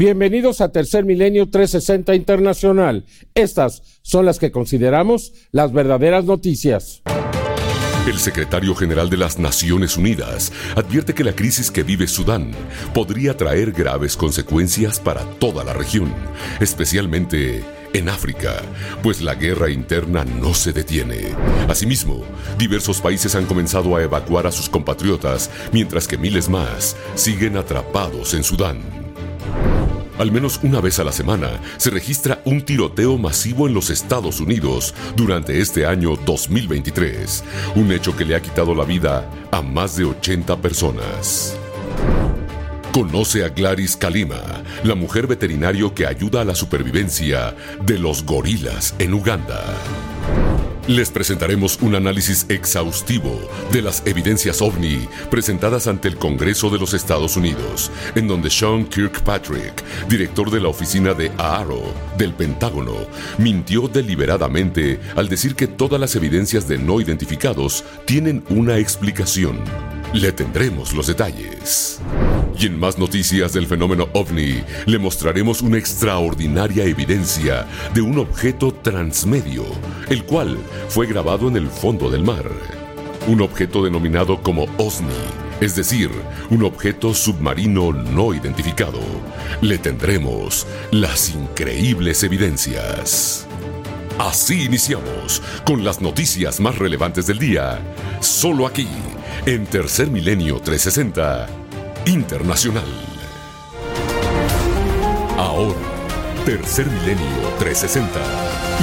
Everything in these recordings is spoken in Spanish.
Bienvenidos a Tercer Milenio 360 Internacional. Estas son las que consideramos las verdaderas noticias. El secretario general de las Naciones Unidas advierte que la crisis que vive Sudán podría traer graves consecuencias para toda la región, especialmente en África, pues la guerra interna no se detiene. Asimismo, diversos países han comenzado a evacuar a sus compatriotas, mientras que miles más siguen atrapados en Sudán. Al menos una vez a la semana se registra un tiroteo masivo en los Estados Unidos durante este año 2023, un hecho que le ha quitado la vida a más de 80 personas. Conoce a Gladys Kalima, la mujer veterinario que ayuda a la supervivencia de los gorilas en Uganda. Les presentaremos un análisis exhaustivo de las evidencias ovni presentadas ante el Congreso de los Estados Unidos, en donde Sean Kirkpatrick, director de la oficina de AARO del Pentágono, mintió deliberadamente al decir que todas las evidencias de no identificados tienen una explicación. Le tendremos los detalles. Y en más noticias del fenómeno ovni, le mostraremos una extraordinaria evidencia de un objeto transmedio, el cual fue grabado en el fondo del mar. Un objeto denominado como OSNI, es decir, un objeto submarino no identificado. Le tendremos las increíbles evidencias. Así iniciamos con las noticias más relevantes del día, solo aquí, en Tercer Milenio 360 Internacional. Ahora, Tercer Milenio 360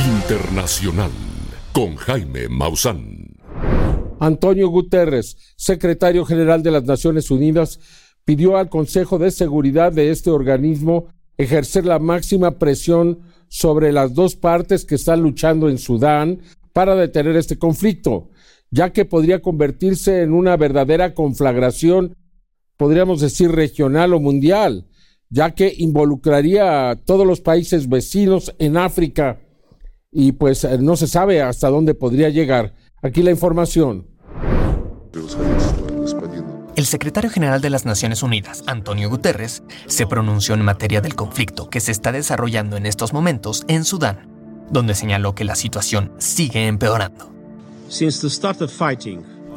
Internacional con Jaime Maussan. Antonio Guterres, secretario general de las Naciones Unidas, pidió al Consejo de Seguridad de este organismo ejercer la máxima presión sobre las dos partes que están luchando en Sudán para detener este conflicto, ya que podría convertirse en una verdadera conflagración, podríamos decir regional o mundial, ya que involucraría a todos los países vecinos en África y pues eh, no se sabe hasta dónde podría llegar. Aquí la información. El secretario general de las Naciones Unidas, Antonio Guterres, se pronunció en materia del conflicto que se está desarrollando en estos momentos en Sudán, donde señaló que la situación sigue empeorando.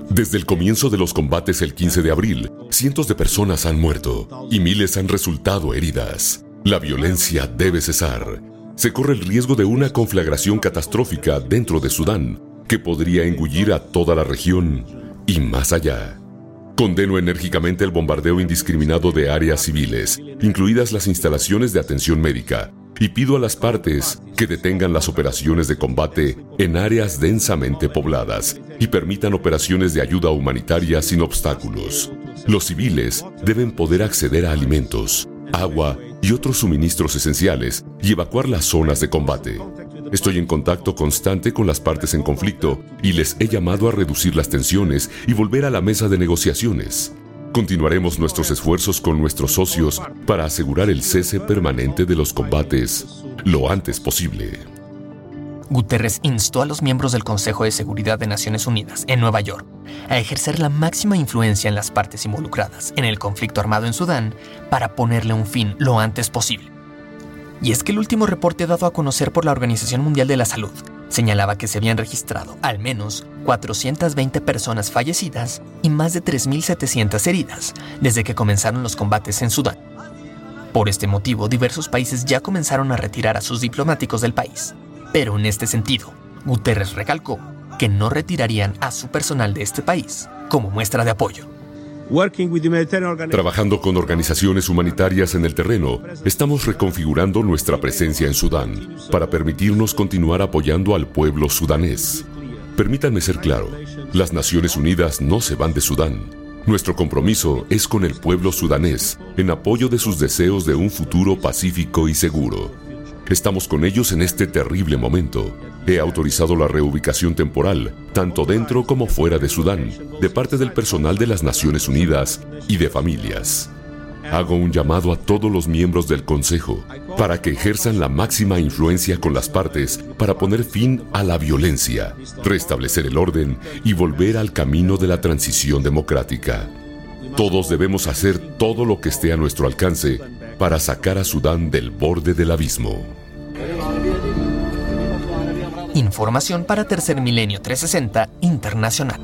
Desde el comienzo de los combates el 15 de abril, cientos de personas han muerto y miles han resultado heridas. La violencia debe cesar. Se corre el riesgo de una conflagración catastrófica dentro de Sudán que podría engullir a toda la región y más allá. Condeno enérgicamente el bombardeo indiscriminado de áreas civiles, incluidas las instalaciones de atención médica, y pido a las partes que detengan las operaciones de combate en áreas densamente pobladas y permitan operaciones de ayuda humanitaria sin obstáculos. Los civiles deben poder acceder a alimentos, agua y otros suministros esenciales y evacuar las zonas de combate. Estoy en contacto constante con las partes en conflicto y les he llamado a reducir las tensiones y volver a la mesa de negociaciones. Continuaremos nuestros esfuerzos con nuestros socios para asegurar el cese permanente de los combates lo antes posible. Guterres instó a los miembros del Consejo de Seguridad de Naciones Unidas en Nueva York a ejercer la máxima influencia en las partes involucradas en el conflicto armado en Sudán para ponerle un fin lo antes posible. Y es que el último reporte dado a conocer por la Organización Mundial de la Salud señalaba que se habían registrado al menos 420 personas fallecidas y más de 3.700 heridas desde que comenzaron los combates en Sudán. Por este motivo, diversos países ya comenzaron a retirar a sus diplomáticos del país. Pero en este sentido, Guterres recalcó que no retirarían a su personal de este país como muestra de apoyo. Trabajando con organizaciones humanitarias en el terreno, estamos reconfigurando nuestra presencia en Sudán para permitirnos continuar apoyando al pueblo sudanés. Permítanme ser claro, las Naciones Unidas no se van de Sudán. Nuestro compromiso es con el pueblo sudanés en apoyo de sus deseos de un futuro pacífico y seguro. Estamos con ellos en este terrible momento. He autorizado la reubicación temporal, tanto dentro como fuera de Sudán, de parte del personal de las Naciones Unidas y de familias. Hago un llamado a todos los miembros del Consejo para que ejerzan la máxima influencia con las partes para poner fin a la violencia, restablecer el orden y volver al camino de la transición democrática. Todos debemos hacer todo lo que esté a nuestro alcance para sacar a Sudán del borde del abismo. Información para Tercer Milenio 360 Internacional.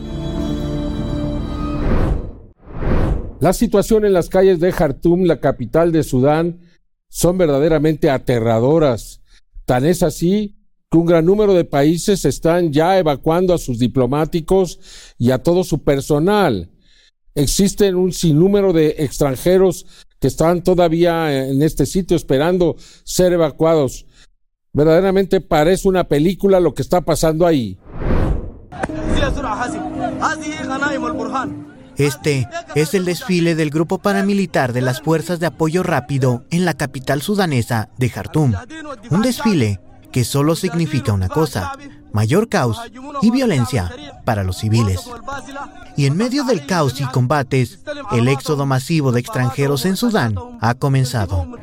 La situación en las calles de Jartum, la capital de Sudán, son verdaderamente aterradoras. Tan es así que un gran número de países están ya evacuando a sus diplomáticos y a todo su personal. Existen un sinnúmero de extranjeros que están todavía en este sitio esperando ser evacuados. Verdaderamente parece una película lo que está pasando ahí. Este es el desfile del grupo paramilitar de las Fuerzas de Apoyo Rápido en la capital sudanesa de Jartum. Un desfile que solo significa una cosa, mayor caos y violencia para los civiles. Y en medio del caos y combates, el éxodo masivo de extranjeros en Sudán ha comenzado.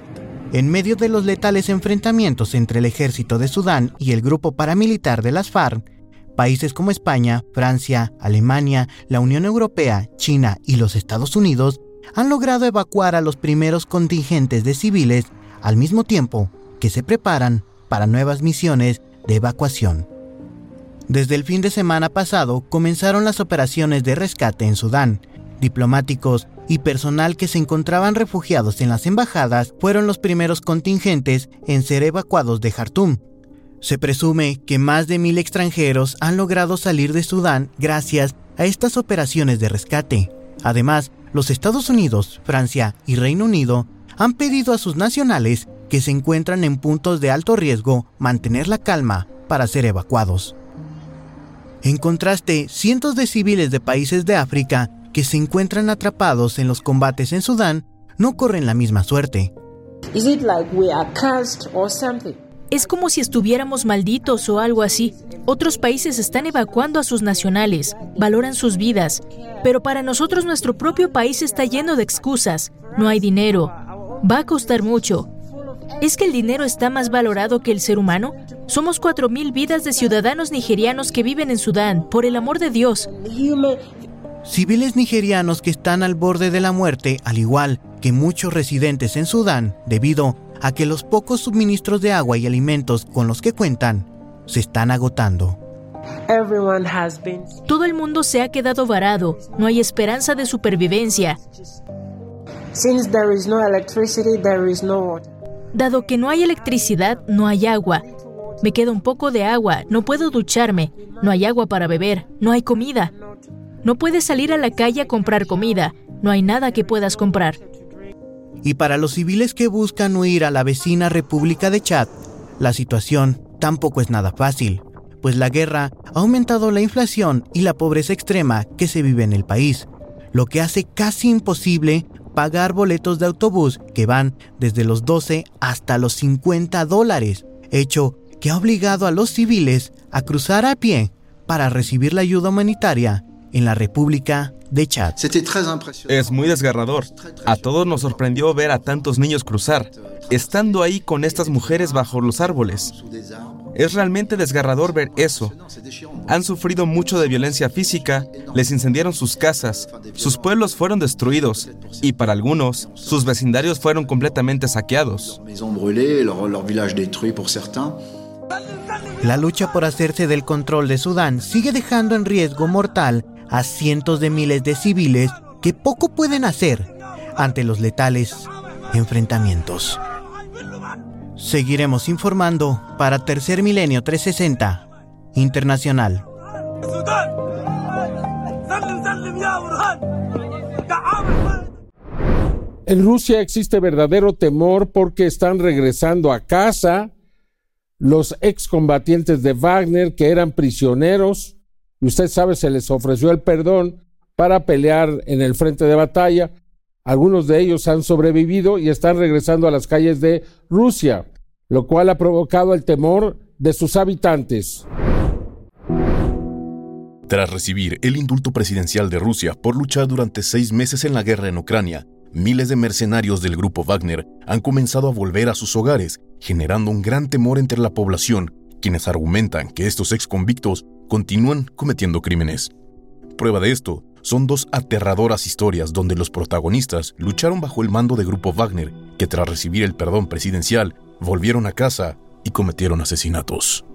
En medio de los letales enfrentamientos entre el ejército de Sudán y el grupo paramilitar de las FARC, países como España, Francia, Alemania, la Unión Europea, China y los Estados Unidos han logrado evacuar a los primeros contingentes de civiles al mismo tiempo que se preparan para nuevas misiones de evacuación. Desde el fin de semana pasado comenzaron las operaciones de rescate en Sudán. Diplomáticos y personal que se encontraban refugiados en las embajadas fueron los primeros contingentes en ser evacuados de Jartum. Se presume que más de mil extranjeros han logrado salir de Sudán gracias a estas operaciones de rescate. Además, los Estados Unidos, Francia y Reino Unido han pedido a sus nacionales que se encuentran en puntos de alto riesgo mantener la calma para ser evacuados. En contraste, cientos de civiles de países de África que se encuentran atrapados en los combates en Sudán no corren la misma suerte. Es como si estuviéramos malditos o algo así. Otros países están evacuando a sus nacionales, valoran sus vidas, pero para nosotros nuestro propio país está lleno de excusas. No hay dinero, va a costar mucho. ¿Es que el dinero está más valorado que el ser humano? Somos 4.000 vidas de ciudadanos nigerianos que viven en Sudán, por el amor de Dios civiles nigerianos que están al borde de la muerte, al igual que muchos residentes en Sudán, debido a que los pocos suministros de agua y alimentos con los que cuentan se están agotando. Todo el mundo se ha quedado varado, no hay esperanza de supervivencia. Dado que no hay electricidad, no hay agua. Me queda un poco de agua, no puedo ducharme, no hay agua para beber, no hay comida. No puedes salir a la calle a comprar comida, no hay nada que puedas comprar. Y para los civiles que buscan huir a la vecina República de Chad, la situación tampoco es nada fácil, pues la guerra ha aumentado la inflación y la pobreza extrema que se vive en el país, lo que hace casi imposible pagar boletos de autobús que van desde los 12 hasta los 50 dólares, hecho que ha obligado a los civiles a cruzar a pie para recibir la ayuda humanitaria en la República de Chad. Es muy desgarrador. A todos nos sorprendió ver a tantos niños cruzar, estando ahí con estas mujeres bajo los árboles. Es realmente desgarrador ver eso. Han sufrido mucho de violencia física, les incendiaron sus casas, sus pueblos fueron destruidos y para algunos, sus vecindarios fueron completamente saqueados. La lucha por hacerse del control de Sudán sigue dejando en riesgo mortal a cientos de miles de civiles que poco pueden hacer ante los letales enfrentamientos. Seguiremos informando para Tercer Milenio 360 Internacional. En Rusia existe verdadero temor porque están regresando a casa los excombatientes de Wagner que eran prisioneros y usted sabe, se les ofreció el perdón para pelear en el frente de batalla. Algunos de ellos han sobrevivido y están regresando a las calles de Rusia, lo cual ha provocado el temor de sus habitantes. Tras recibir el indulto presidencial de Rusia por luchar durante seis meses en la guerra en Ucrania, miles de mercenarios del grupo Wagner han comenzado a volver a sus hogares, generando un gran temor entre la población, quienes argumentan que estos ex convictos continúan cometiendo crímenes. Prueba de esto son dos aterradoras historias donde los protagonistas lucharon bajo el mando de Grupo Wagner, que tras recibir el perdón presidencial, volvieron a casa y cometieron asesinatos.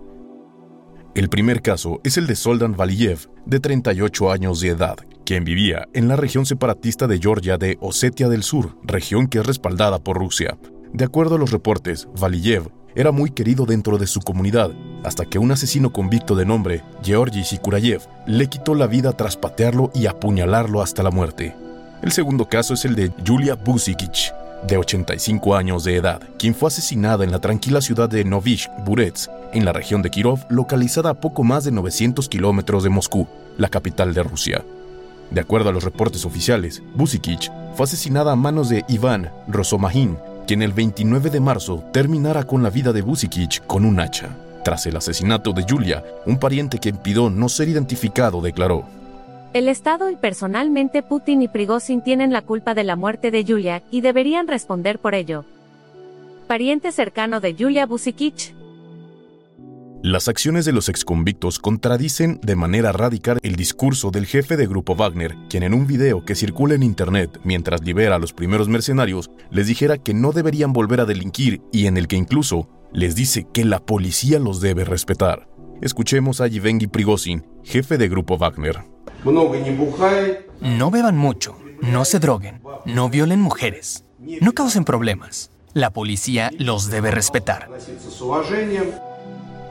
El primer caso es el de Soldan Valiyev, de 38 años de edad, quien vivía en la región separatista de Georgia de Osetia del Sur, región que es respaldada por Rusia. De acuerdo a los reportes, Valiyev era muy querido dentro de su comunidad, hasta que un asesino convicto de nombre, Georgi Sikurayev, le quitó la vida tras patearlo y apuñalarlo hasta la muerte. El segundo caso es el de Julia Busikic, de 85 años de edad, quien fue asesinada en la tranquila ciudad de Novishk Burets, en la región de Kirov, localizada a poco más de 900 kilómetros de Moscú, la capital de Rusia. De acuerdo a los reportes oficiales, Busikic fue asesinada a manos de Iván Rosomahin, quien el 29 de marzo terminara con la vida de Busikic con un hacha. Tras el asesinato de Julia, un pariente que pidió no ser identificado declaró: El Estado y personalmente Putin y Prigozhin tienen la culpa de la muerte de Julia y deberían responder por ello. Pariente cercano de Julia Busikic, las acciones de los exconvictos contradicen de manera radical el discurso del jefe de Grupo Wagner, quien en un video que circula en internet mientras libera a los primeros mercenarios, les dijera que no deberían volver a delinquir y en el que incluso les dice que la policía los debe respetar. Escuchemos a Yevgeny Prigozhin, jefe de Grupo Wagner. No beban mucho, no se droguen, no violen mujeres, no causen problemas. La policía los debe respetar.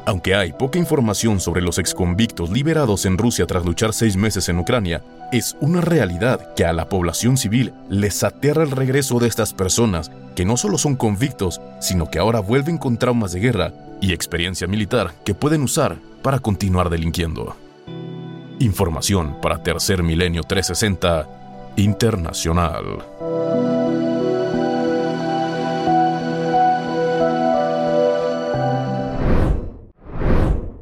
Aunque hay poca información sobre los exconvictos liberados en Rusia tras luchar seis meses en Ucrania, es una realidad que a la población civil les aterra el regreso de estas personas, que no solo son convictos, sino que ahora vuelven con traumas de guerra y experiencia militar que pueden usar para continuar delinquiendo. Información para Tercer Milenio 360 Internacional.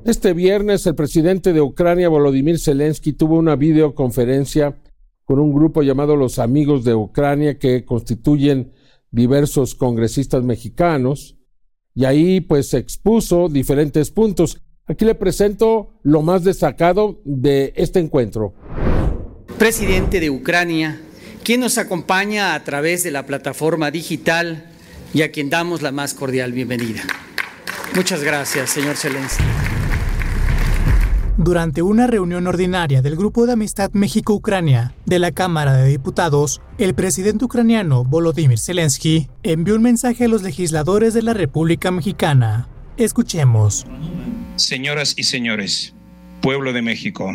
Este viernes el presidente de Ucrania, Volodymyr Zelensky, tuvo una videoconferencia con un grupo llamado Los Amigos de Ucrania que constituyen diversos congresistas mexicanos y ahí pues expuso diferentes puntos. Aquí le presento lo más destacado de este encuentro. Presidente de Ucrania, quien nos acompaña a través de la plataforma digital y a quien damos la más cordial bienvenida. Muchas gracias, señor Zelensky. Durante una reunión ordinaria del Grupo de Amistad México-Ucrania de la Cámara de Diputados, el presidente ucraniano Volodymyr Zelensky envió un mensaje a los legisladores de la República Mexicana. Escuchemos. Señoras y señores, pueblo de México,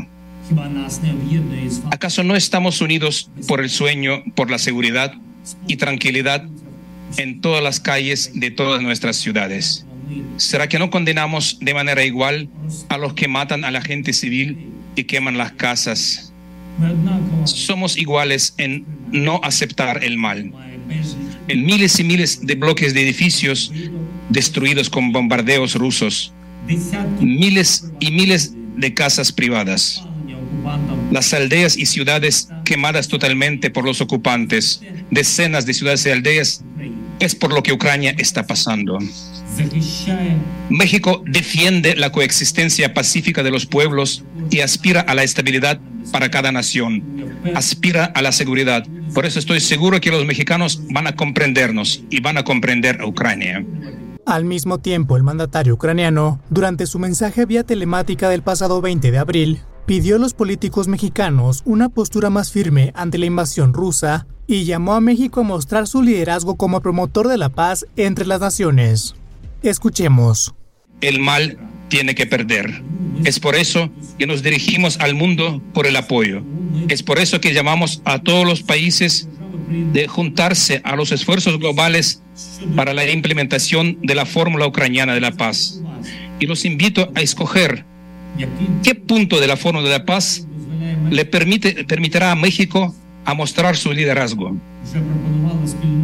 ¿acaso no estamos unidos por el sueño, por la seguridad y tranquilidad en todas las calles de todas nuestras ciudades? ¿Será que no condenamos de manera igual a los que matan a la gente civil y queman las casas? Somos iguales en no aceptar el mal. En miles y miles de bloques de edificios destruidos con bombardeos rusos, miles y miles de casas privadas, las aldeas y ciudades quemadas totalmente por los ocupantes, decenas de ciudades y aldeas, es por lo que Ucrania está pasando. México defiende la coexistencia pacífica de los pueblos y aspira a la estabilidad para cada nación, aspira a la seguridad. Por eso estoy seguro que los mexicanos van a comprendernos y van a comprender a Ucrania. Al mismo tiempo, el mandatario ucraniano, durante su mensaje vía telemática del pasado 20 de abril, pidió a los políticos mexicanos una postura más firme ante la invasión rusa y llamó a México a mostrar su liderazgo como promotor de la paz entre las naciones. Escuchemos. El mal tiene que perder. Es por eso que nos dirigimos al mundo por el apoyo. Es por eso que llamamos a todos los países de juntarse a los esfuerzos globales para la implementación de la fórmula ucraniana de la paz. Y los invito a escoger qué punto de la fórmula de la paz le permite, permitirá a México a mostrar su liderazgo.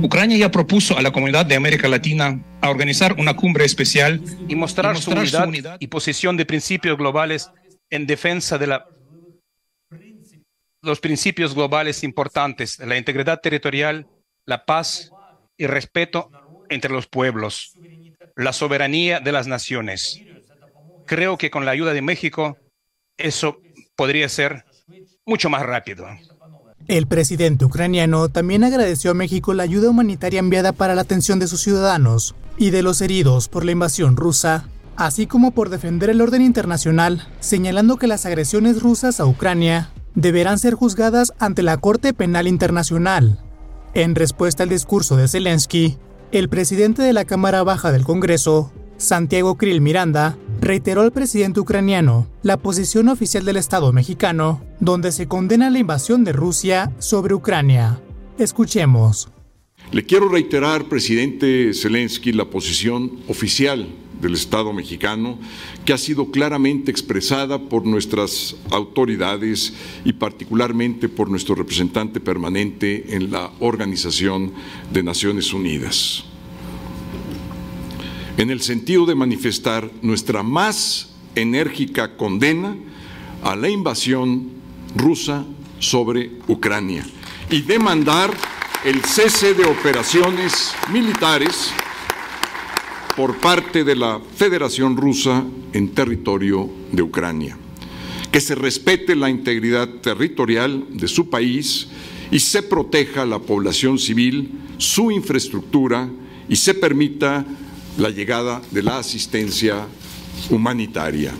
Ucrania ya propuso a la comunidad de América Latina a organizar una cumbre especial y mostrar, su, unidad y posición de principios globales en defensa de la, los principios globales importantes, la integridad territorial, la paz y respeto entre los pueblos, la soberanía de las naciones. Creo que con la ayuda de México eso podría ser mucho más rápido. El presidente ucraniano también agradeció a México la ayuda humanitaria enviada para la atención de sus ciudadanos y de los heridos por la invasión rusa, así como por defender el orden internacional, señalando que las agresiones rusas a Ucrania deberán ser juzgadas ante la Corte Penal Internacional. En respuesta al discurso de Zelensky, el presidente de la Cámara Baja del Congreso, Santiago Krill Miranda, reiteró al presidente ucraniano la posición oficial del Estado mexicano, donde se condena la invasión de Rusia sobre Ucrania. Escuchemos. Le quiero reiterar, presidente Zelensky, la posición oficial del Estado mexicano, que ha sido claramente expresada por nuestras autoridades y particularmente por nuestro representante permanente en la Organización de Naciones Unidas en el sentido de manifestar nuestra más enérgica condena a la invasión rusa sobre Ucrania y demandar el cese de operaciones militares por parte de la Federación Rusa en territorio de Ucrania, que se respete la integridad territorial de su país y se proteja la población civil, su infraestructura y se permita la llegada de la asistencia humanitaria.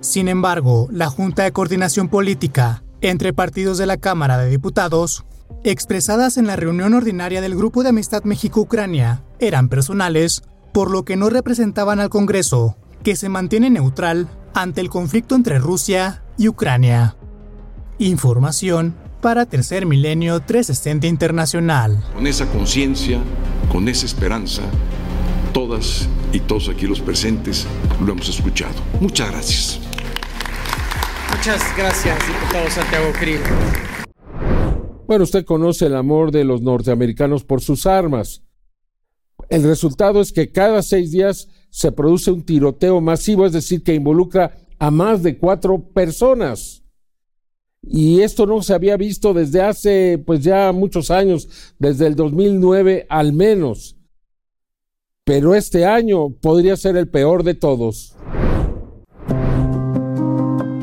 Sin embargo, la Junta de Coordinación Política entre partidos de la Cámara de Diputados, expresadas en la reunión ordinaria del Grupo de Amistad México-Ucrania, eran personales, por lo que no representaban al Congreso, que se mantiene neutral ante el conflicto entre Rusia y Ucrania. Información para Tercer Milenio 360 Internacional. Con esa conciencia, con esa esperanza, todas y todos aquí los presentes lo hemos escuchado. Muchas gracias. Muchas gracias, diputado Santiago Krill. Bueno, usted conoce el amor de los norteamericanos por sus armas. El resultado es que cada seis días se produce un tiroteo masivo, es decir, que involucra a más de cuatro personas. Y esto no se había visto desde hace, pues ya muchos años, desde el 2009 al menos pero este año podría ser el peor de todos.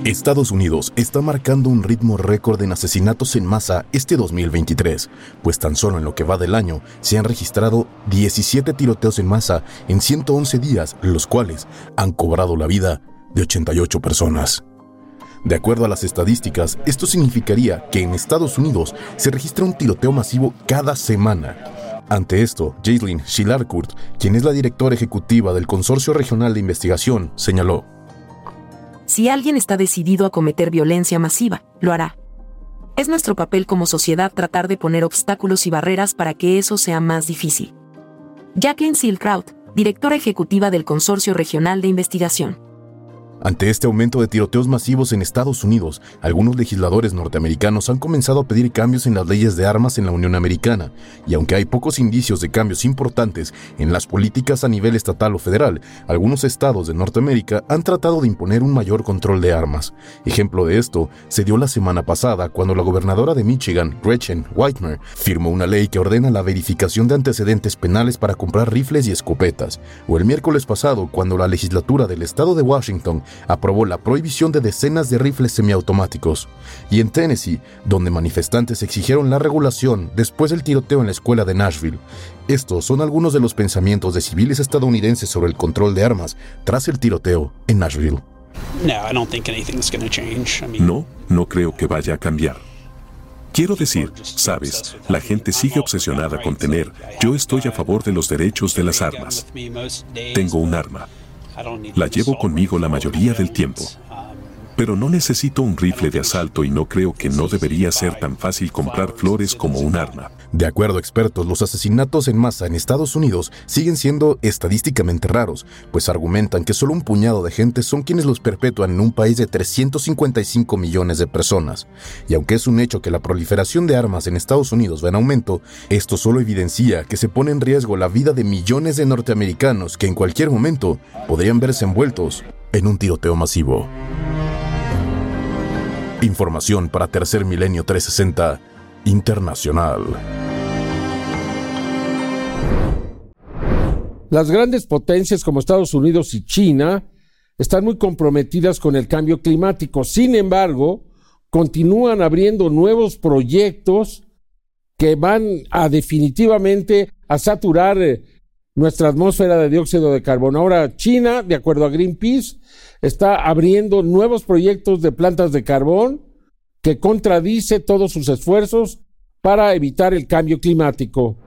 Estados Unidos está marcando un ritmo récord en asesinatos en masa este 2023, pues tan solo en lo que va del año se han registrado 17 tiroteos en masa en 111 días, los cuales han cobrado la vida de 88 personas. De acuerdo a las estadísticas, esto significaría que en Estados Unidos se registra un tiroteo masivo cada semana, ante esto, Jaislyn Schillarcourt, quien es la directora ejecutiva del Consorcio Regional de Investigación, señaló: Si alguien está decidido a cometer violencia masiva, lo hará. Es nuestro papel como sociedad tratar de poner obstáculos y barreras para que eso sea más difícil. Jacqueline Silkraut, directora ejecutiva del Consorcio Regional de Investigación. Ante este aumento de tiroteos masivos en Estados Unidos, algunos legisladores norteamericanos han comenzado a pedir cambios en las leyes de armas en la Unión Americana, y aunque hay pocos indicios de cambios importantes en las políticas a nivel estatal o federal, algunos estados de Norteamérica han tratado de imponer un mayor control de armas. Ejemplo de esto se dio la semana pasada cuando la gobernadora de Michigan, Gretchen Whitmer, firmó una ley que ordena la verificación de antecedentes penales para comprar rifles y escopetas, o el miércoles pasado cuando la legislatura del estado de Washington aprobó la prohibición de decenas de rifles semiautomáticos, y en Tennessee, donde manifestantes exigieron la regulación después del tiroteo en la escuela de Nashville. Estos son algunos de los pensamientos de civiles estadounidenses sobre el control de armas tras el tiroteo en Nashville. No, no creo que vaya a cambiar. Quiero decir, sabes, la gente sigue obsesionada con tener, yo estoy a favor de los derechos de las armas. Tengo un arma, la llevo conmigo la mayoría del tiempo. Pero no necesito un rifle de asalto y no creo que no debería ser tan fácil comprar flores como un arma. De acuerdo a expertos, los asesinatos en masa en Estados Unidos siguen siendo estadísticamente raros, pues argumentan que solo un puñado de gente son quienes los perpetúan en un país de 355 millones de personas. Y aunque es un hecho que la proliferación de armas en Estados Unidos va en aumento, esto solo evidencia que se pone en riesgo la vida de millones de norteamericanos que en cualquier momento podrían verse envueltos en un tiroteo masivo. Información para Tercer Milenio 360 Internacional. Las grandes potencias como Estados Unidos y China están muy comprometidas con el cambio climático. Sin embargo, continúan abriendo nuevos proyectos que van a definitivamente a saturar eh, nuestra atmósfera de dióxido de carbono. Ahora China, de acuerdo a Greenpeace, está abriendo nuevos proyectos de plantas de carbón que contradice todos sus esfuerzos para evitar el cambio climático.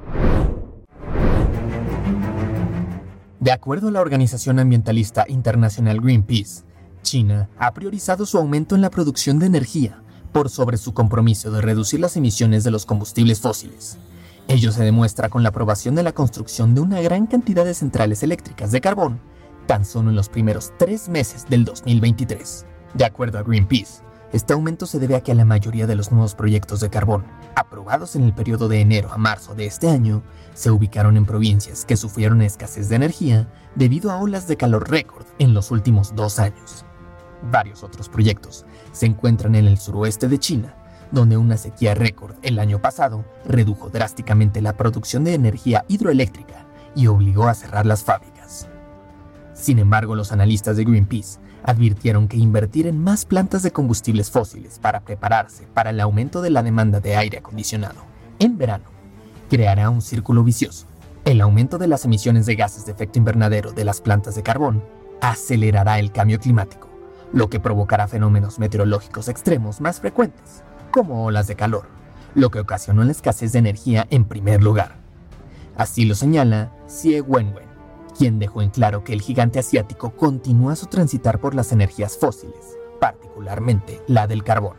De acuerdo a la organización ambientalista internacional Greenpeace, China ha priorizado su aumento en la producción de energía por sobre su compromiso de reducir las emisiones de los combustibles fósiles. Ello se demuestra con la aprobación de la construcción de una gran cantidad de centrales eléctricas de carbón tan solo en los primeros tres meses del 2023. De acuerdo a Greenpeace, este aumento se debe a que la mayoría de los nuevos proyectos de carbón, aprobados en el periodo de enero a marzo de este año, se ubicaron en provincias que sufrieron escasez de energía debido a olas de calor récord en los últimos dos años. Varios otros proyectos se encuentran en el suroeste de China, donde una sequía récord el año pasado redujo drásticamente la producción de energía hidroeléctrica y obligó a cerrar las fábricas. Sin embargo, los analistas de Greenpeace advirtieron que invertir en más plantas de combustibles fósiles para prepararse para el aumento de la demanda de aire acondicionado en verano creará un círculo vicioso. El aumento de las emisiones de gases de efecto invernadero de las plantas de carbón acelerará el cambio climático, lo que provocará fenómenos meteorológicos extremos más frecuentes, como olas de calor, lo que ocasionó la escasez de energía en primer lugar. Así lo señala Xie Wenwen, quien dejó en claro que el gigante asiático continúa su transitar por las energías fósiles, particularmente la del carbón.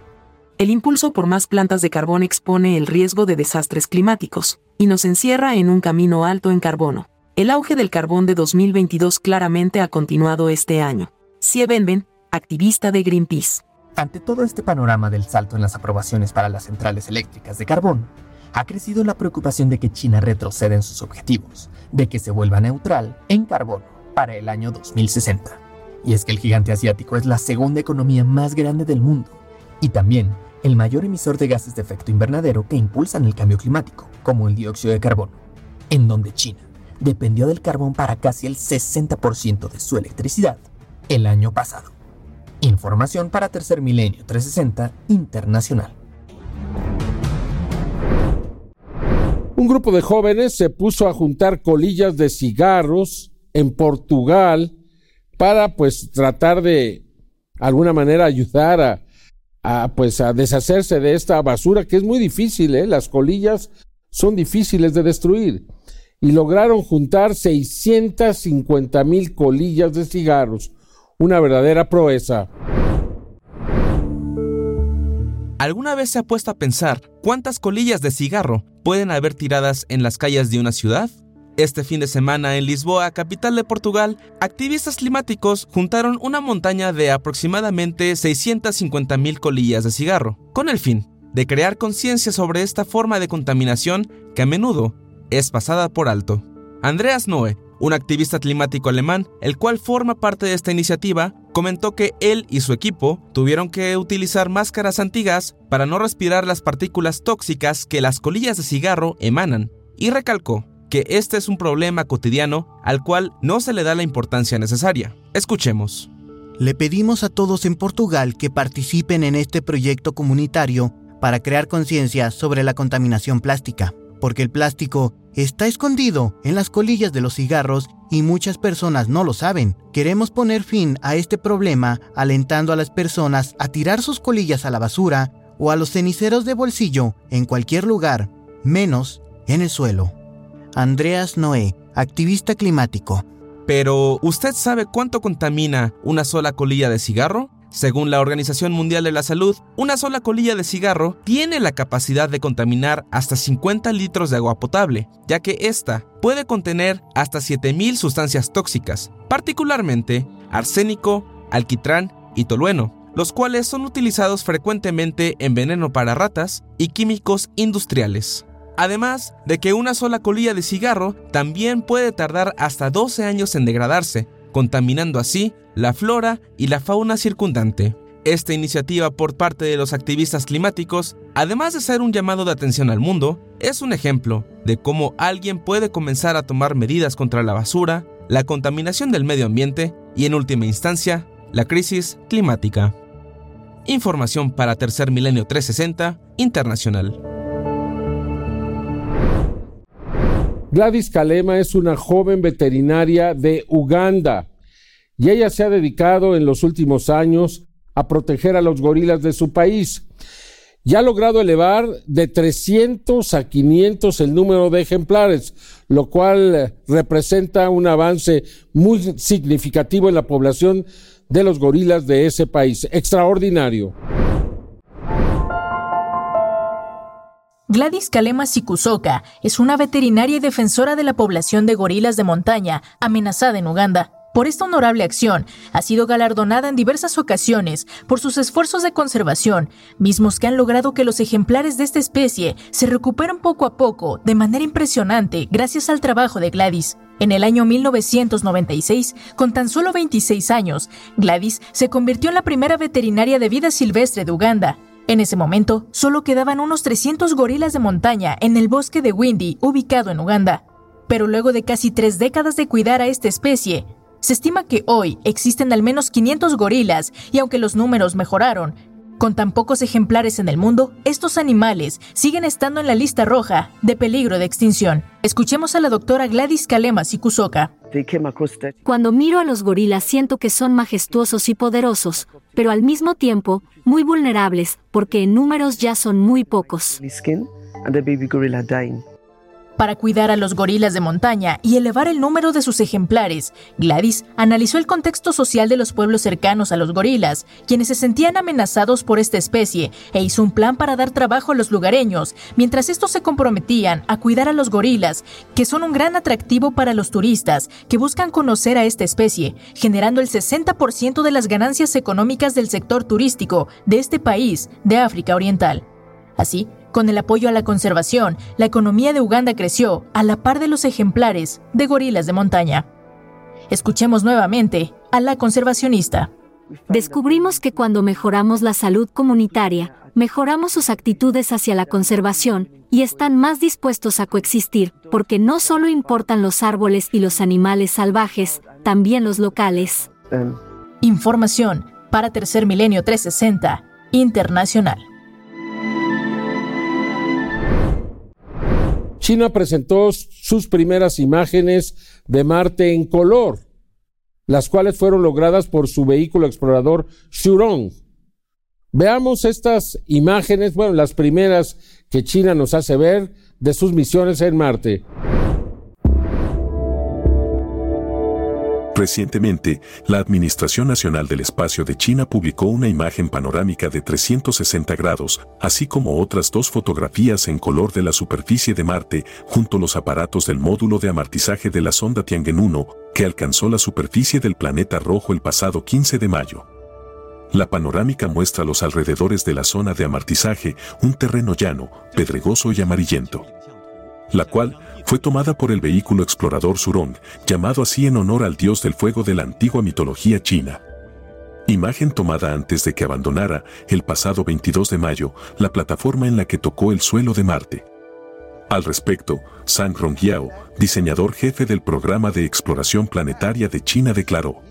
El impulso por más plantas de carbón expone el riesgo de desastres climáticos y nos encierra en un camino alto en carbono. El auge del carbón de 2022 claramente ha continuado este año. Sie Benben, activista de Greenpeace. Ante todo este panorama del salto en las aprobaciones para las centrales eléctricas de carbón, ha crecido la preocupación de que China retroceda en sus objetivos, de que se vuelva neutral en carbono para el año 2060. Y es que el gigante asiático es la segunda economía más grande del mundo y también el mayor emisor de gases de efecto invernadero que impulsan el cambio climático, como el dióxido de carbono, en donde China dependió del carbón para casi el 60% de su electricidad el año pasado. Información para Tercer Milenio 360 Internacional. Un grupo de jóvenes se puso a juntar colillas de cigarros en Portugal para pues tratar de alguna manera ayudar a, pues a deshacerse de esta basura que es muy difícil, ¿eh? las colillas son difíciles de destruir y lograron juntar 650 mil colillas de cigarros, una verdadera proeza. ¿Alguna vez se ha puesto a pensar cuántas colillas de cigarro pueden haber tiradas en las calles de una ciudad? Este fin de semana en Lisboa, capital de Portugal, activistas climáticos juntaron una montaña de aproximadamente 650.000 colillas de cigarro, con el fin de crear conciencia sobre esta forma de contaminación que a menudo es pasada por alto. Andreas Noe, un activista climático alemán, el cual forma parte de esta iniciativa, comentó que él y su equipo tuvieron que utilizar máscaras antigas para no respirar las partículas tóxicas que las colillas de cigarro emanan, y recalcó que este es un problema cotidiano al cual no se le da la importancia necesaria. Escuchemos. Le pedimos a todos en Portugal que participen en este proyecto comunitario para crear conciencia sobre la contaminación plástica, porque el plástico está escondido en las colillas de los cigarros y muchas personas no lo saben. Queremos poner fin a este problema alentando a las personas a tirar sus colillas a la basura o a los ceniceros de bolsillo en cualquier lugar, menos en el suelo. Andreas Noé, activista climático. Pero, ¿usted sabe cuánto contamina una sola colilla de cigarro? Según la Organización Mundial de la Salud, una sola colilla de cigarro tiene la capacidad de contaminar hasta 50 litros de agua potable, ya que esta puede contener hasta 7.000 sustancias tóxicas, particularmente arsénico, alquitrán y tolueno, los cuales son utilizados frecuentemente en veneno para ratas y químicos industriales. Además de que una sola colilla de cigarro también puede tardar hasta 12 años en degradarse, contaminando así la flora y la fauna circundante. Esta iniciativa por parte de los activistas climáticos, además de ser un llamado de atención al mundo, es un ejemplo de cómo alguien puede comenzar a tomar medidas contra la basura, la contaminación del medio ambiente y, en última instancia, la crisis climática. Información para Tercer Milenio 360 Internacional. Gladys Kalema es una joven veterinaria de Uganda y ella se ha dedicado en los últimos años a proteger a los gorilas de su país. Ya ha logrado elevar de 300 a 500 el número de ejemplares, lo cual representa un avance muy significativo en la población de los gorilas de ese país. Extraordinario. Gladys Kalema Sikusoka es una veterinaria y defensora de la población de gorilas de montaña amenazada en Uganda. Por esta honorable acción, ha sido galardonada en diversas ocasiones por sus esfuerzos de conservación, mismos que han logrado que los ejemplares de esta especie se recuperen poco a poco de manera impresionante gracias al trabajo de Gladys. En el año 1996, con tan solo 26 años, Gladys se convirtió en la primera veterinaria de vida silvestre de Uganda. En ese momento, solo quedaban unos 300 gorilas de montaña en el bosque de Windy, ubicado en Uganda. Pero luego de casi tres décadas de cuidar a esta especie, se estima que hoy existen al menos 500 gorilas y aunque los números mejoraron, con tan pocos ejemplares en el mundo, estos animales siguen estando en la lista roja de peligro de extinción. Escuchemos a la doctora Gladys Kalema Sikusoka. Cuando miro a los gorilas siento que son majestuosos y poderosos, pero al mismo tiempo muy vulnerables porque en números ya son muy pocos. Para cuidar a los gorilas de montaña y elevar el número de sus ejemplares, Gladys analizó el contexto social de los pueblos cercanos a los gorilas, quienes se sentían amenazados por esta especie, e hizo un plan para dar trabajo a los lugareños, mientras estos se comprometían a cuidar a los gorilas, que son un gran atractivo para los turistas que buscan conocer a esta especie, generando el 60% de las ganancias económicas del sector turístico de este país de África Oriental. Así, con el apoyo a la conservación, la economía de Uganda creció a la par de los ejemplares de gorilas de montaña. Escuchemos nuevamente a la conservacionista. Descubrimos que cuando mejoramos la salud comunitaria, mejoramos sus actitudes hacia la conservación y están más dispuestos a coexistir, porque no solo importan los árboles y los animales salvajes, también los locales. Información para Tercer Milenio 360 Internacional. China presentó sus primeras imágenes de Marte en color, las cuales fueron logradas por su vehículo explorador Shurong. Veamos estas imágenes, bueno, las primeras que China nos hace ver de sus misiones en Marte. Recientemente, la Administración Nacional del Espacio de China publicó una imagen panorámica de 360 grados, así como otras dos fotografías en color de la superficie de Marte, junto a los aparatos del módulo de amortizaje de la sonda Tiangen-1, que alcanzó la superficie del planeta rojo el pasado 15 de mayo. La panorámica muestra los alrededores de la zona de amortizaje, un terreno llano, pedregoso y amarillento. La cual fue tomada por el vehículo explorador Surong, llamado así en honor al dios del fuego de la antigua mitología china. Imagen tomada antes de que abandonara, el pasado 22 de mayo, la plataforma en la que tocó el suelo de Marte. Al respecto, Zhang Rongyao, diseñador jefe del programa de exploración planetaria de China, declaró.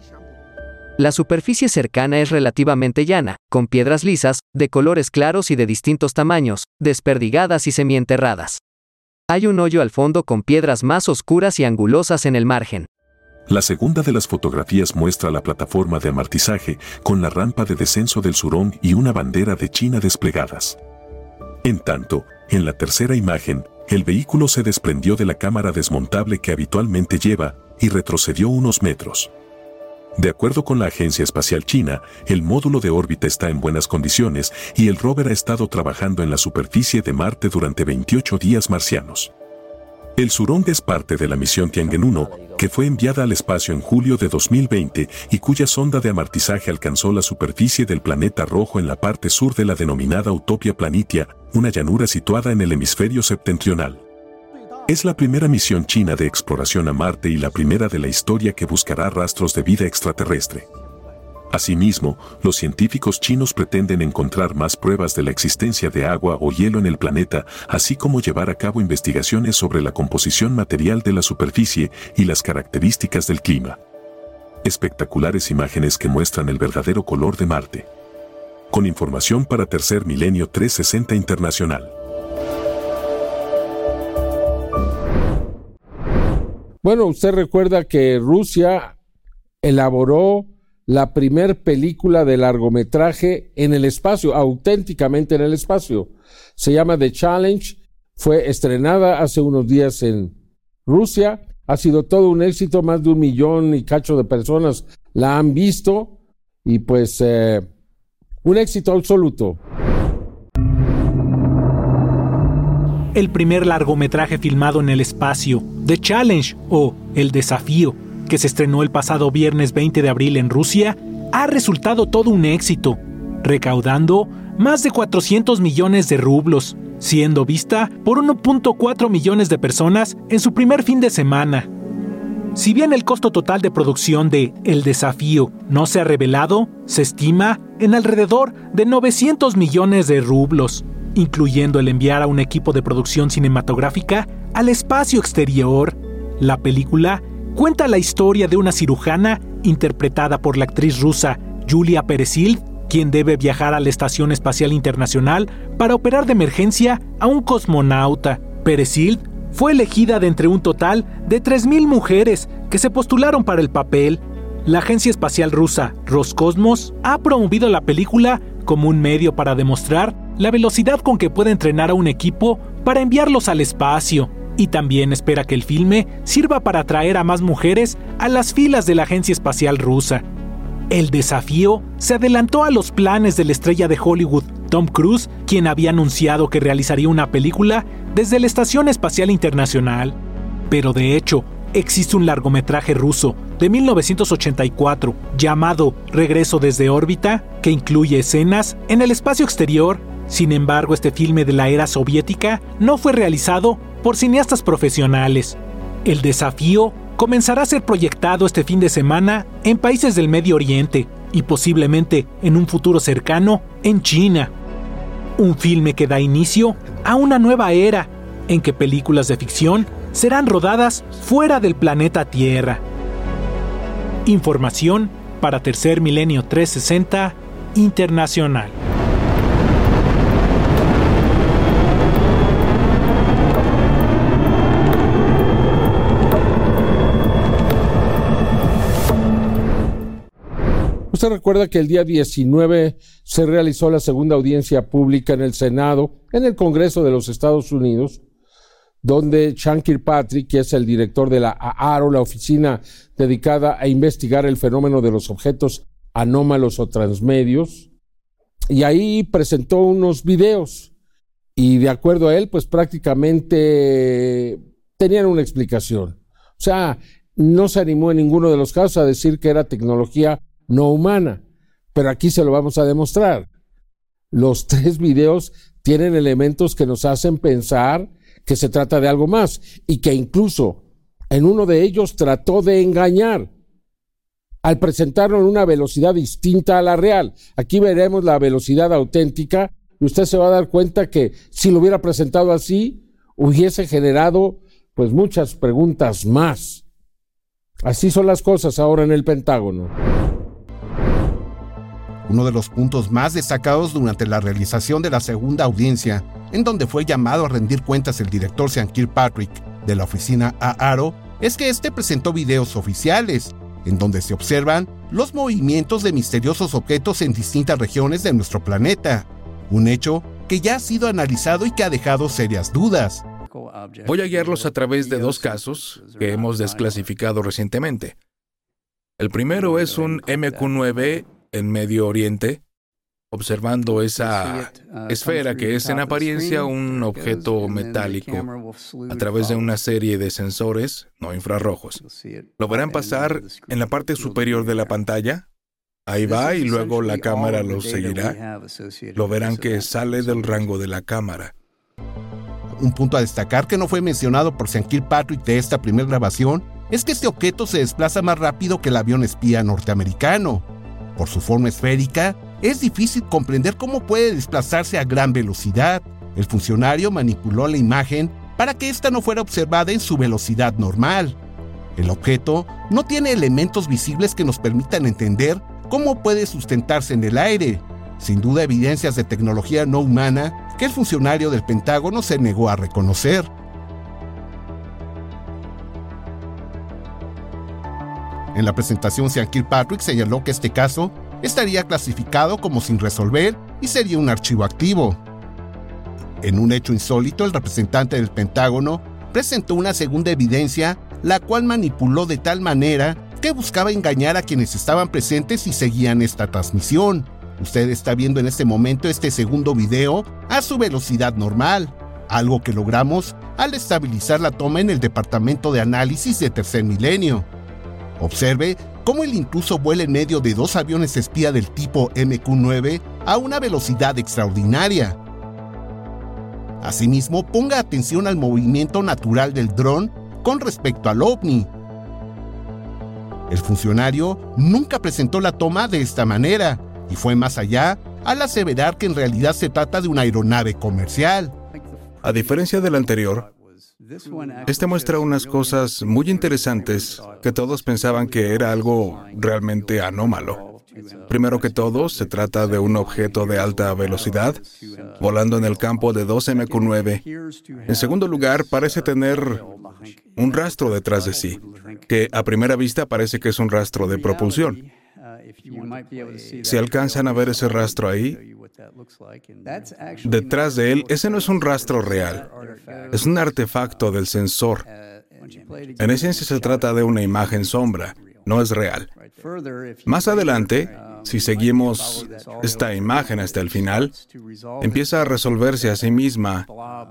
La superficie cercana es relativamente llana, con piedras lisas, de colores claros y de distintos tamaños, desperdigadas y semienterradas. Hay un hoyo al fondo con piedras más oscuras y angulosas en el margen. La segunda de las fotografías muestra la plataforma de amortizaje con la rampa de descenso del Surón y una bandera de China desplegadas. En tanto, en la tercera imagen, el vehículo se desprendió de la cámara desmontable que habitualmente lleva y retrocedió unos metros. De acuerdo con la Agencia Espacial China, el módulo de órbita está en buenas condiciones y el rover ha estado trabajando en la superficie de Marte durante 28 días marcianos. El Surong es parte de la misión Tiangen-1, que fue enviada al espacio en julio de 2020 y cuya sonda de amortizaje alcanzó la superficie del planeta rojo en la parte sur de la denominada Utopia Planitia, una llanura situada en el hemisferio septentrional. Es la primera misión china de exploración a Marte y la primera de la historia que buscará rastros de vida extraterrestre. Asimismo, los científicos chinos pretenden encontrar más pruebas de la existencia de agua o hielo en el planeta, así como llevar a cabo investigaciones sobre la composición material de la superficie y las características del clima. Espectaculares imágenes que muestran el verdadero color de Marte. con información para Tercer Milenio 360 Internacional. Bueno, usted recuerda que Rusia elaboró la primer película de largometraje en el espacio, auténticamente en el espacio. Se llama The Challenge, fue estrenada hace unos días en Rusia, ha sido todo un éxito, más de un millón y cacho de personas la han visto y pues eh, un éxito absoluto. El primer largometraje filmado en el espacio, The Challenge o El Desafío, que se estrenó el pasado viernes 20 de abril en Rusia, ha resultado todo un éxito, recaudando más de 400 millones de rublos, siendo vista por 1.4 millones de personas en su primer fin de semana. Si bien el costo total de producción de El desafío no se ha revelado, se estima en alrededor de 900 millones de rublos, incluyendo el enviar a un equipo de producción cinematográfica al espacio exterior. La película cuenta la historia de una cirujana interpretada por la actriz rusa Julia Peresil, quien debe viajar a la Estación Espacial Internacional para operar de emergencia a un cosmonauta. Peresil fue elegida de entre un total de 3.000 mujeres que se postularon para el papel. La agencia espacial rusa Roscosmos ha promovido la película como un medio para demostrar la velocidad con que puede entrenar a un equipo para enviarlos al espacio y también espera que el filme sirva para atraer a más mujeres a las filas de la Agencia Espacial Rusa. El desafío se adelantó a los planes de la estrella de Hollywood, Tom Cruise, quien había anunciado que realizaría una película desde la Estación Espacial Internacional. Pero de hecho, existe un largometraje ruso de 1984 llamado Regreso desde órbita, que incluye escenas en el espacio exterior. Sin embargo, este filme de la era soviética no fue realizado por cineastas profesionales. El desafío comenzará a ser proyectado este fin de semana en países del Medio Oriente y posiblemente en un futuro cercano en China. Un filme que da inicio a una nueva era en que películas de ficción serán rodadas fuera del planeta Tierra. Información para Tercer Milenio 360 Internacional. Usted recuerda que el día 19 se realizó la segunda audiencia pública en el Senado, en el Congreso de los Estados Unidos, donde Sean Kirkpatrick, que es el director de la AARO, la oficina dedicada a investigar el fenómeno de los objetos anómalos o transmedios, y ahí presentó unos videos y de acuerdo a él, pues prácticamente tenían una explicación. O sea, no se animó en ninguno de los casos a decir que era tecnología no humana. Pero aquí se lo vamos a demostrar. Los tres videos tienen elementos que nos hacen pensar que se trata de algo más y que incluso en uno de ellos trató de engañar al presentarlo en una velocidad distinta a la real. Aquí veremos la velocidad auténtica y usted se va a dar cuenta que si lo hubiera presentado así, hubiese generado pues muchas preguntas más. Así son las cosas ahora en el Pentágono. Uno de los puntos más destacados durante la realización de la segunda audiencia, en donde fue llamado a rendir cuentas el director Sean Kirkpatrick de la oficina AARO, es que este presentó videos oficiales, en donde se observan los movimientos de misteriosos objetos en distintas regiones de nuestro planeta, un hecho que ya ha sido analizado y que ha dejado serias dudas. Voy a guiarlos a través de dos casos que hemos desclasificado recientemente. El primero es un MQ-9 en Medio Oriente, observando esa esfera que es en apariencia un objeto metálico a través de una serie de sensores no infrarrojos. Lo verán pasar en la parte superior de la pantalla. Ahí va y luego la cámara lo seguirá. Lo verán que sale del rango de la cámara. Un punto a destacar que no fue mencionado por Sean Kirkpatrick de esta primera grabación es que este objeto se desplaza más rápido que el avión espía norteamericano. Por su forma esférica, es difícil comprender cómo puede desplazarse a gran velocidad. El funcionario manipuló la imagen para que ésta no fuera observada en su velocidad normal. El objeto no tiene elementos visibles que nos permitan entender cómo puede sustentarse en el aire. sin duda evidencias de tecnología no humana que el funcionario del Pentágono se negó a reconocer. En la presentación, Sean Kirkpatrick señaló que este caso estaría clasificado como sin resolver y sería un archivo activo. En un hecho insólito, el representante del Pentágono presentó una segunda evidencia, la cual manipuló de tal manera que buscaba engañar a quienes estaban presentes y seguían esta transmisión. Usted está viendo en este momento este segundo video a su velocidad normal, algo que logramos al estabilizar la toma en el departamento de análisis de tercer milenio. Observe cómo el intruso vuela en medio de dos aviones espía del tipo MQ-9 a una velocidad extraordinaria. Asimismo, ponga atención al movimiento natural del dron con respecto al ovni. El funcionario nunca presentó la toma de esta manera y fue más allá al aseverar que en realidad se trata de una aeronave comercial. A diferencia del anterior, este muestra unas cosas muy interesantes que todos pensaban que era algo realmente anómalo. Primero que todo, se trata de un objeto de alta velocidad, volando en el campo de 2 MQ9. En segundo lugar, parece tener un rastro detrás de sí, que a primera vista parece que es un rastro de propulsión. Si alcanzan a ver ese rastro ahí, detrás de él, ese no es un rastro real, es un artefacto del sensor. En esencia se trata de una imagen sombra, no es real. Más adelante, si seguimos esta imagen hasta el final, empieza a resolverse a sí misma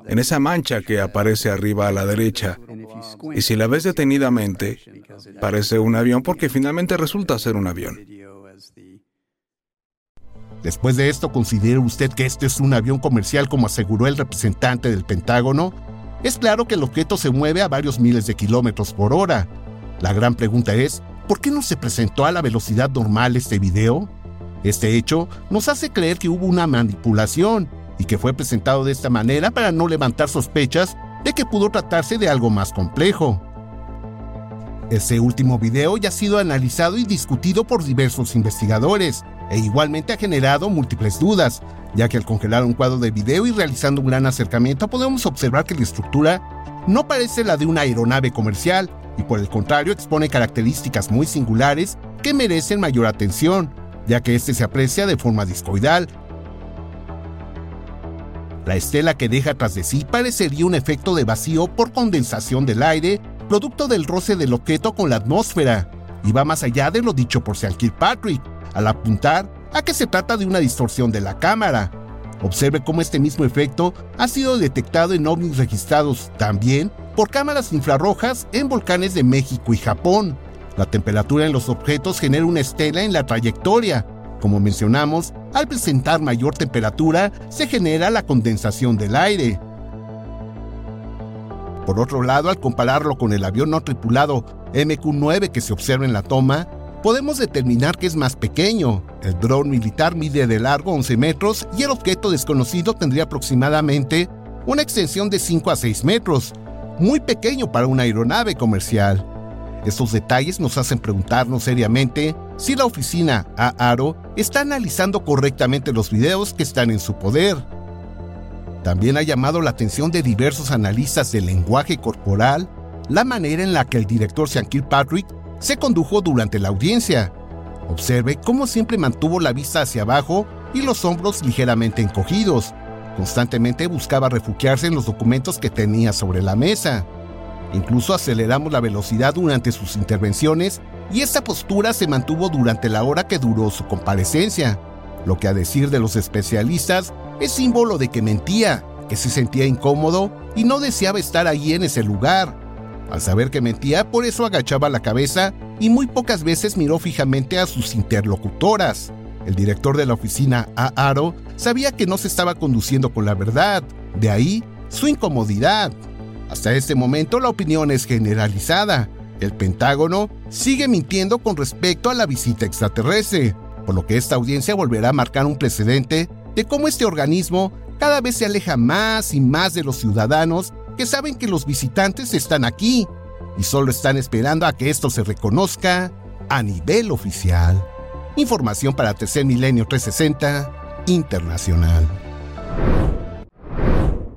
en esa mancha que aparece arriba a la derecha. Y si la ves detenidamente, parece un avión porque finalmente resulta ser un avión. Después de esto, ¿considera usted que este es un avión comercial como aseguró el representante del Pentágono? Es claro que el objeto se mueve a varios miles de kilómetros por hora. La gran pregunta es, ¿por qué no se presentó a la velocidad normal este video? Este hecho nos hace creer que hubo una manipulación y que fue presentado de esta manera para no levantar sospechas de que pudo tratarse de algo más complejo. Ese último video ya ha sido analizado y discutido por diversos investigadores, e igualmente ha generado múltiples dudas, ya que al congelar un cuadro de video y realizando un gran acercamiento podemos observar que la estructura no parece la de una aeronave comercial y por el contrario expone características muy singulares que merecen mayor atención, ya que este se aprecia de forma discoidal. La estela que deja tras de sí parecería un efecto de vacío por condensación del aire, producto del roce del objeto con la atmósfera, y va más allá de lo dicho por Sean Kirkpatrick, al apuntar a que se trata de una distorsión de la cámara. Observe cómo este mismo efecto ha sido detectado en ovnis registrados también por cámaras infrarrojas en volcanes de México y Japón. La temperatura en los objetos genera una estela en la trayectoria. Como mencionamos, al presentar mayor temperatura se genera la condensación del aire. Por otro lado, al compararlo con el avión no tripulado MQ-9 que se observa en la toma, podemos determinar que es más pequeño. El dron militar mide de largo 11 metros y el objeto desconocido tendría aproximadamente una extensión de 5 a 6 metros, muy pequeño para una aeronave comercial. Estos detalles nos hacen preguntarnos seriamente si la oficina AARO está analizando correctamente los videos que están en su poder. También ha llamado la atención de diversos analistas del lenguaje corporal la manera en la que el director Sean Kirkpatrick se condujo durante la audiencia. Observe cómo siempre mantuvo la vista hacia abajo y los hombros ligeramente encogidos. Constantemente buscaba refugiarse en los documentos que tenía sobre la mesa. Incluso aceleramos la velocidad durante sus intervenciones y esta postura se mantuvo durante la hora que duró su comparecencia, lo que a decir de los especialistas es símbolo de que mentía, que se sentía incómodo y no deseaba estar allí en ese lugar. Al saber que mentía, por eso agachaba la cabeza y muy pocas veces miró fijamente a sus interlocutoras. El director de la oficina Aro sabía que no se estaba conduciendo con la verdad, de ahí su incomodidad. Hasta este momento la opinión es generalizada. El Pentágono sigue mintiendo con respecto a la visita extraterrestre, por lo que esta audiencia volverá a marcar un precedente de cómo este organismo cada vez se aleja más y más de los ciudadanos saben que los visitantes están aquí y solo están esperando a que esto se reconozca a nivel oficial. Información para Tercer Milenio 360, internacional.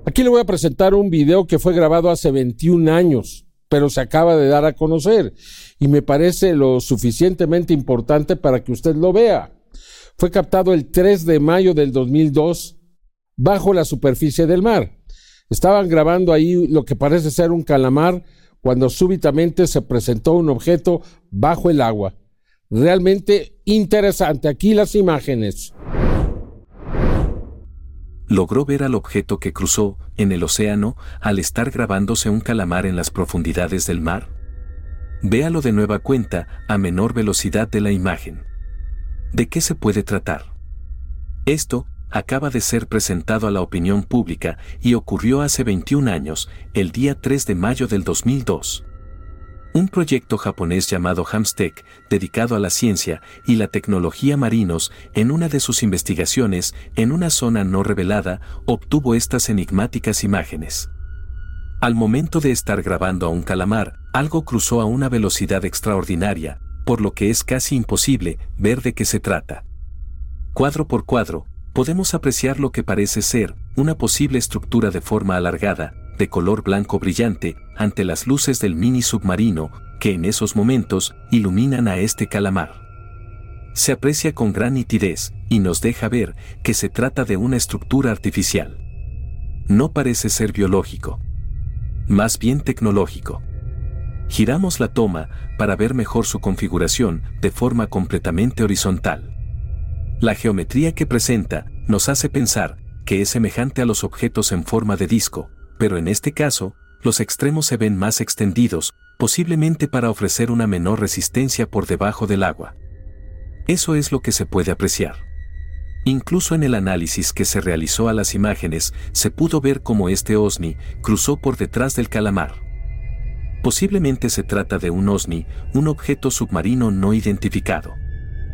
Aquí le voy a presentar un video que fue grabado hace 21 años, pero se acaba de dar a conocer y me parece lo suficientemente importante para que usted lo vea. Fue captado el 3 de mayo del 2002 bajo la superficie del mar. Estaban grabando ahí lo que parece ser un calamar cuando súbitamente se presentó un objeto bajo el agua. Realmente interesante. Aquí las imágenes. Logró ver al objeto que cruzó, en el océano, al estar grabándose un calamar en las profundidades del mar. Véalo de nueva cuenta, a menor velocidad de la imagen. ¿De qué se puede tratar? Esto, acaba de ser presentado a la opinión pública y ocurrió hace 21 años, el día 3 de mayo del 2002. Un proyecto japonés llamado Hamstech, dedicado a la ciencia y la tecnología marinos, en una de sus investigaciones, en una zona no revelada, obtuvo estas enigmáticas imágenes. Al momento de estar grabando a un calamar, algo cruzó a una velocidad extraordinaria, por lo que es casi imposible ver de qué se trata. Cuadro por cuadro, podemos apreciar lo que parece ser una posible estructura de forma alargada, de color blanco brillante, ante las luces del mini submarino, que en esos momentos iluminan a este calamar. Se aprecia con gran nitidez y nos deja ver que se trata de una estructura artificial. No parece ser biológico, más bien tecnológico. Giramos la toma para ver mejor su configuración de forma completamente horizontal. La geometría que presenta nos hace pensar que es semejante a los objetos en forma de disco, pero en este caso, los extremos se ven más extendidos, posiblemente para ofrecer una menor resistencia por debajo del agua. Eso es lo que se puede apreciar. Incluso en el análisis que se realizó a las imágenes, se pudo ver cómo este OSNI cruzó por detrás del calamar. Posiblemente se trata de un OSNI, un objeto submarino no identificado.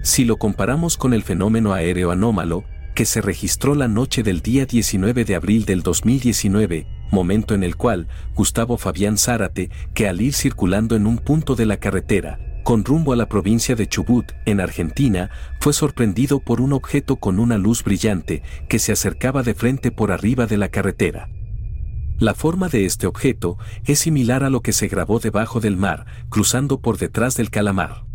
Si lo comparamos con el fenómeno aéreo anómalo, que se registró la noche del día 19 de abril del 2019, momento en el cual Gustavo Fabián Zárate, que al ir circulando en un punto de la carretera, con rumbo a la provincia de Chubut, en Argentina, fue sorprendido por un objeto con una luz brillante que se acercaba de frente por arriba de la carretera. La forma de este objeto es similar a lo que se grabó debajo del mar, cruzando por detrás del calamar.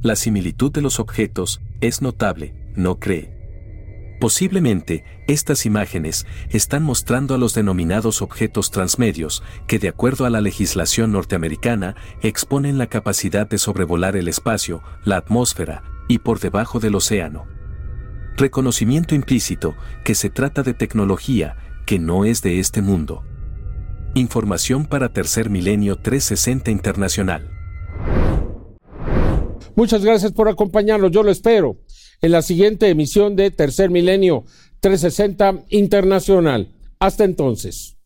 La similitud de los objetos es notable, ¿no cree? Posiblemente, estas imágenes están mostrando a los denominados objetos transmedios, que de acuerdo a la legislación norteamericana, exponen la capacidad de sobrevolar el espacio, la atmósfera, y por debajo del océano. Reconocimiento implícito que se trata de tecnología que no es de este mundo. Información para Tercer Milenio 360 Internacional. Muchas gracias por acompañarnos, yo lo espero en la siguiente emisión de Tercer Milenio 360 Internacional. Hasta entonces.